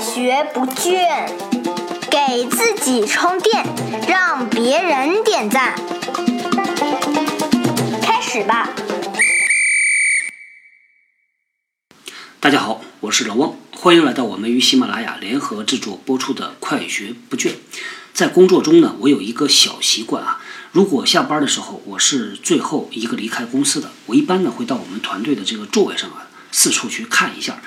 学不倦，给自己充电，让别人点赞。开始吧。大家好，我是老汪，欢迎来到我们与喜马拉雅联合制作播出的《快学不倦》。在工作中呢，我有一个小习惯啊，如果下班的时候我是最后一个离开公司的，我一般呢会到我们团队的这个座位上啊，四处去看一下。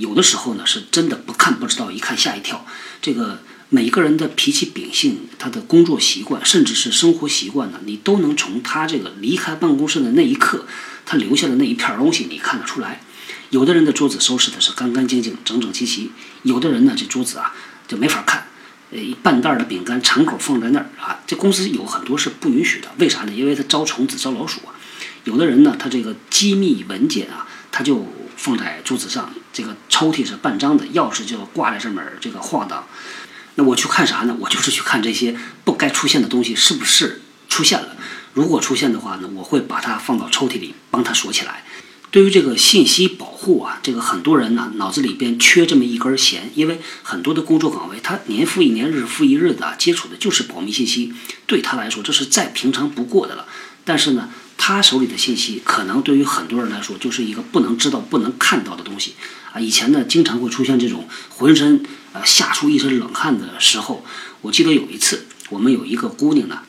有的时候呢，是真的不看不知道，一看吓一跳。这个每个人的脾气秉性、他的工作习惯，甚至是生活习惯呢，你都能从他这个离开办公室的那一刻，他留下的那一片东西，你看得出来。有的人的桌子收拾的是干干净净、整整齐齐，有的人呢，这桌子啊就没法看，呃，半袋的饼干敞口放在那儿啊。这公司有很多是不允许的，为啥呢？因为它招虫子、招老鼠啊。有的人呢，他这个机密文件啊，他就放在桌子上，这个抽屉是半张的，钥匙就挂在上面这个晃荡。那我去看啥呢？我就是去看这些不该出现的东西是不是出现了。如果出现的话呢，我会把它放到抽屉里，帮他锁起来。对于这个信息保护啊，这个很多人呢脑子里边缺这么一根弦，因为很多的工作岗位，他年复一年、日复一日的接触的就是保密信息，对他来说这是再平常不过的了。但是呢，他手里的信息可能对于很多人来说就是一个不能知道、不能看到的东西啊。以前呢，经常会出现这种浑身呃吓出一身冷汗的时候。我记得有一次，我们有一个姑娘呢，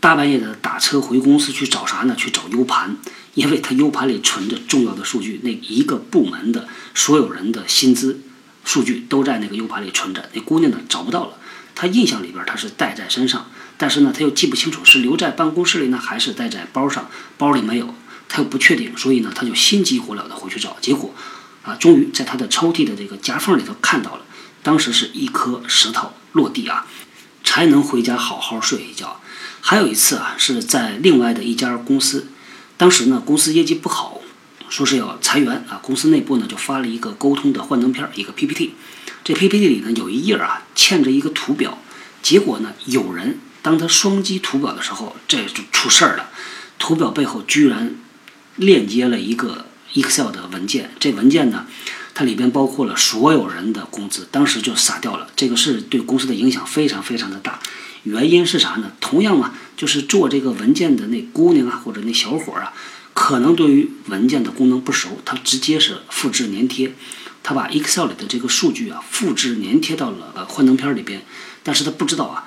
大半夜的打车回公司去找啥呢？去找 U 盘。因为他 U 盘里存着重要的数据，那一个部门的所有人的薪资数据都在那个 U 盘里存着。那姑娘呢找不到了，她印象里边她是带在身上，但是呢他又记不清楚是留在办公室里呢还是带在包上，包里没有，他又不确定，所以呢他就心急火燎的回去找，结果啊终于在他的抽屉的这个夹缝里头看到了，当时是一颗石头落地啊，才能回家好好睡一觉。还有一次啊是在另外的一家公司。当时呢，公司业绩不好，说是要裁员啊。公司内部呢就发了一个沟通的幻灯片，一个 PPT。这 PPT 里呢有一页啊嵌着一个图表，结果呢有人当他双击图表的时候，这就出事儿了。图表背后居然链接了一个 Excel 的文件，这文件呢它里边包括了所有人的工资，当时就傻掉了。这个是对公司的影响非常非常的大。原因是啥呢？同样嘛，就是做这个文件的那姑娘啊，或者那小伙啊，可能对于文件的功能不熟，他直接是复制粘贴，他把 Excel 里的这个数据啊复制粘贴到了幻灯片里边，但是他不知道啊，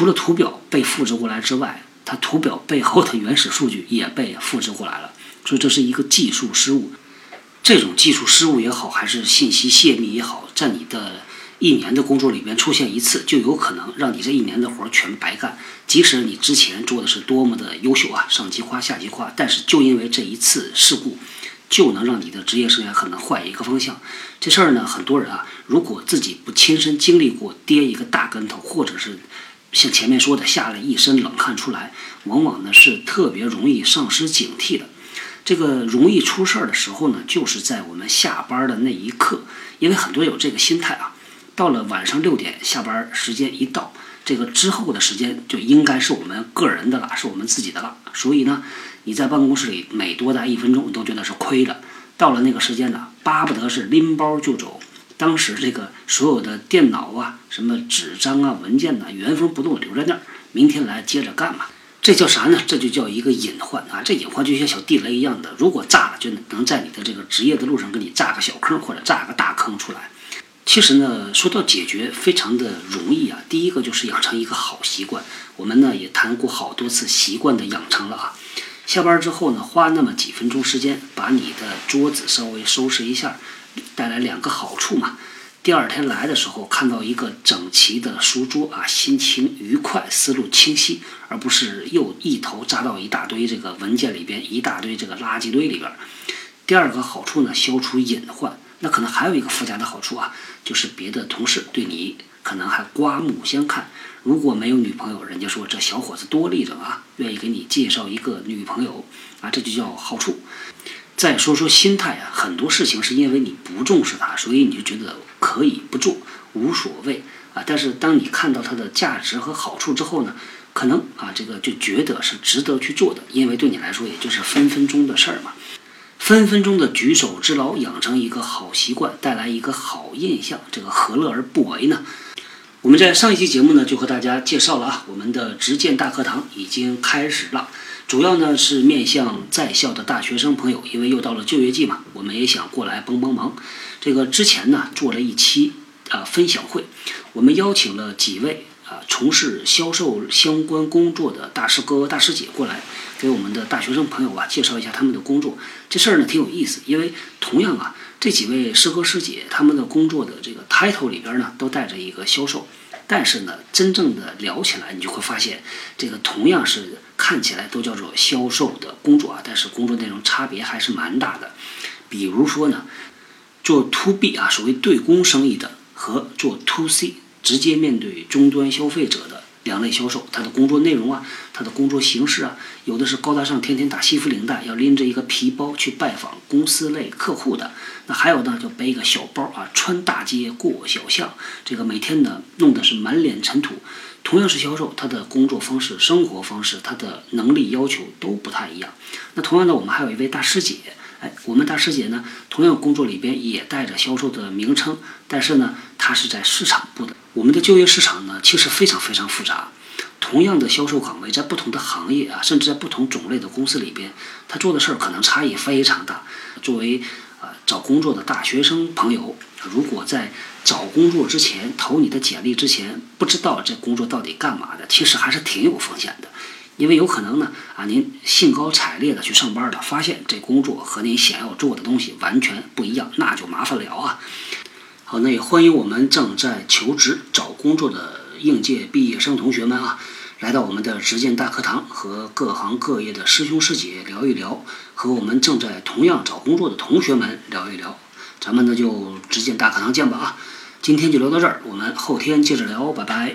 除了图表被复制过来之外，它图表背后的原始数据也被复制过来了，所以这是一个技术失误。这种技术失误也好，还是信息泄密也好，在你的。一年的工作里边出现一次，就有可能让你这一年的活儿全白干。即使你之前做的是多么的优秀啊，上级夸下级夸，但是就因为这一次事故，就能让你的职业生涯可能换一个方向。这事儿呢，很多人啊，如果自己不亲身经历过跌一个大跟头，或者是像前面说的下了一身冷汗出来，往往呢是特别容易丧失警惕的。这个容易出事儿的时候呢，就是在我们下班的那一刻，因为很多有这个心态啊。到了晚上六点下班时间一到，这个之后的时间就应该是我们个人的了，是我们自己的了。所以呢，你在办公室里每多待一分钟，都觉得是亏的。到了那个时间呢，巴不得是拎包就走。当时这个所有的电脑啊、什么纸张啊、文件呐，原封不动留在那儿，明天来接着干嘛？这叫啥呢？这就叫一个隐患啊！这隐患就像小地雷一样的，如果炸了，就能在你的这个职业的路上给你炸个小坑，或者炸个大坑出来。其实呢，说到解决，非常的容易啊。第一个就是养成一个好习惯。我们呢也谈过好多次习惯的养成了啊。下班之后呢，花那么几分钟时间，把你的桌子稍微收拾一下，带来两个好处嘛。第二天来的时候，看到一个整齐的书桌啊，心情愉快，思路清晰，而不是又一头扎到一大堆这个文件里边，一大堆这个垃圾堆里边。第二个好处呢，消除隐患。那可能还有一个附加的好处啊，就是别的同事对你可能还刮目相看。如果没有女朋友，人家说这小伙子多立正啊，愿意给你介绍一个女朋友啊，这就叫好处。再说说心态啊，很多事情是因为你不重视它，所以你就觉得可以不做，无所谓啊。但是当你看到它的价值和好处之后呢，可能啊这个就觉得是值得去做的，因为对你来说也就是分分钟的事儿嘛。分分钟的举手之劳，养成一个好习惯，带来一个好印象，这个何乐而不为呢？我们在上一期节目呢，就和大家介绍了啊，我们的执剑大课堂已经开始了，主要呢是面向在校的大学生朋友，因为又到了就业季嘛，我们也想过来帮帮忙。这个之前呢做了一期啊分享会，我们邀请了几位。啊，从事销售相关工作的大师哥、大师姐过来，给我们的大学生朋友啊介绍一下他们的工作。这事儿呢挺有意思，因为同样啊，这几位师哥师姐他们的工作的这个 title 里边呢都带着一个销售，但是呢，真正的聊起来，你就会发现，这个同样是看起来都叫做销售的工作啊，但是工作内容差别还是蛮大的。比如说呢，做 to B 啊，所谓对公生意的和做 to C。直接面对终端消费者的两类销售，他的工作内容啊，他的工作形式啊，有的是高大上，天天打西服领带，要拎着一个皮包去拜访公司类客户的；那还有呢，就背一个小包啊，穿大街过小巷，这个每天呢弄的是满脸尘土。同样是销售，他的工作方式、生活方式，他的能力要求都不太一样。那同样的，我们还有一位大师姐。哎，我们大师姐呢，同样工作里边也带着销售的名称，但是呢，她是在市场部的。我们的就业市场呢，其实非常非常复杂。同样的销售岗位，在不同的行业啊，甚至在不同种类的公司里边，他做的事儿可能差异非常大。作为啊找工作的大学生朋友，如果在找工作之前投你的简历之前，不知道这工作到底干嘛的，其实还是挺有风险的。因为有可能呢，啊，您兴高采烈的去上班了，发现这工作和您想要做的东西完全不一样，那就麻烦了啊。好，那也欢迎我们正在求职找工作的应届毕业生同学们啊，来到我们的执剑大课堂，和各行各业的师兄师姐聊一聊，和我们正在同样找工作的同学们聊一聊。咱们呢就执剑大课堂见吧啊！今天就聊到这儿，我们后天接着聊，拜拜。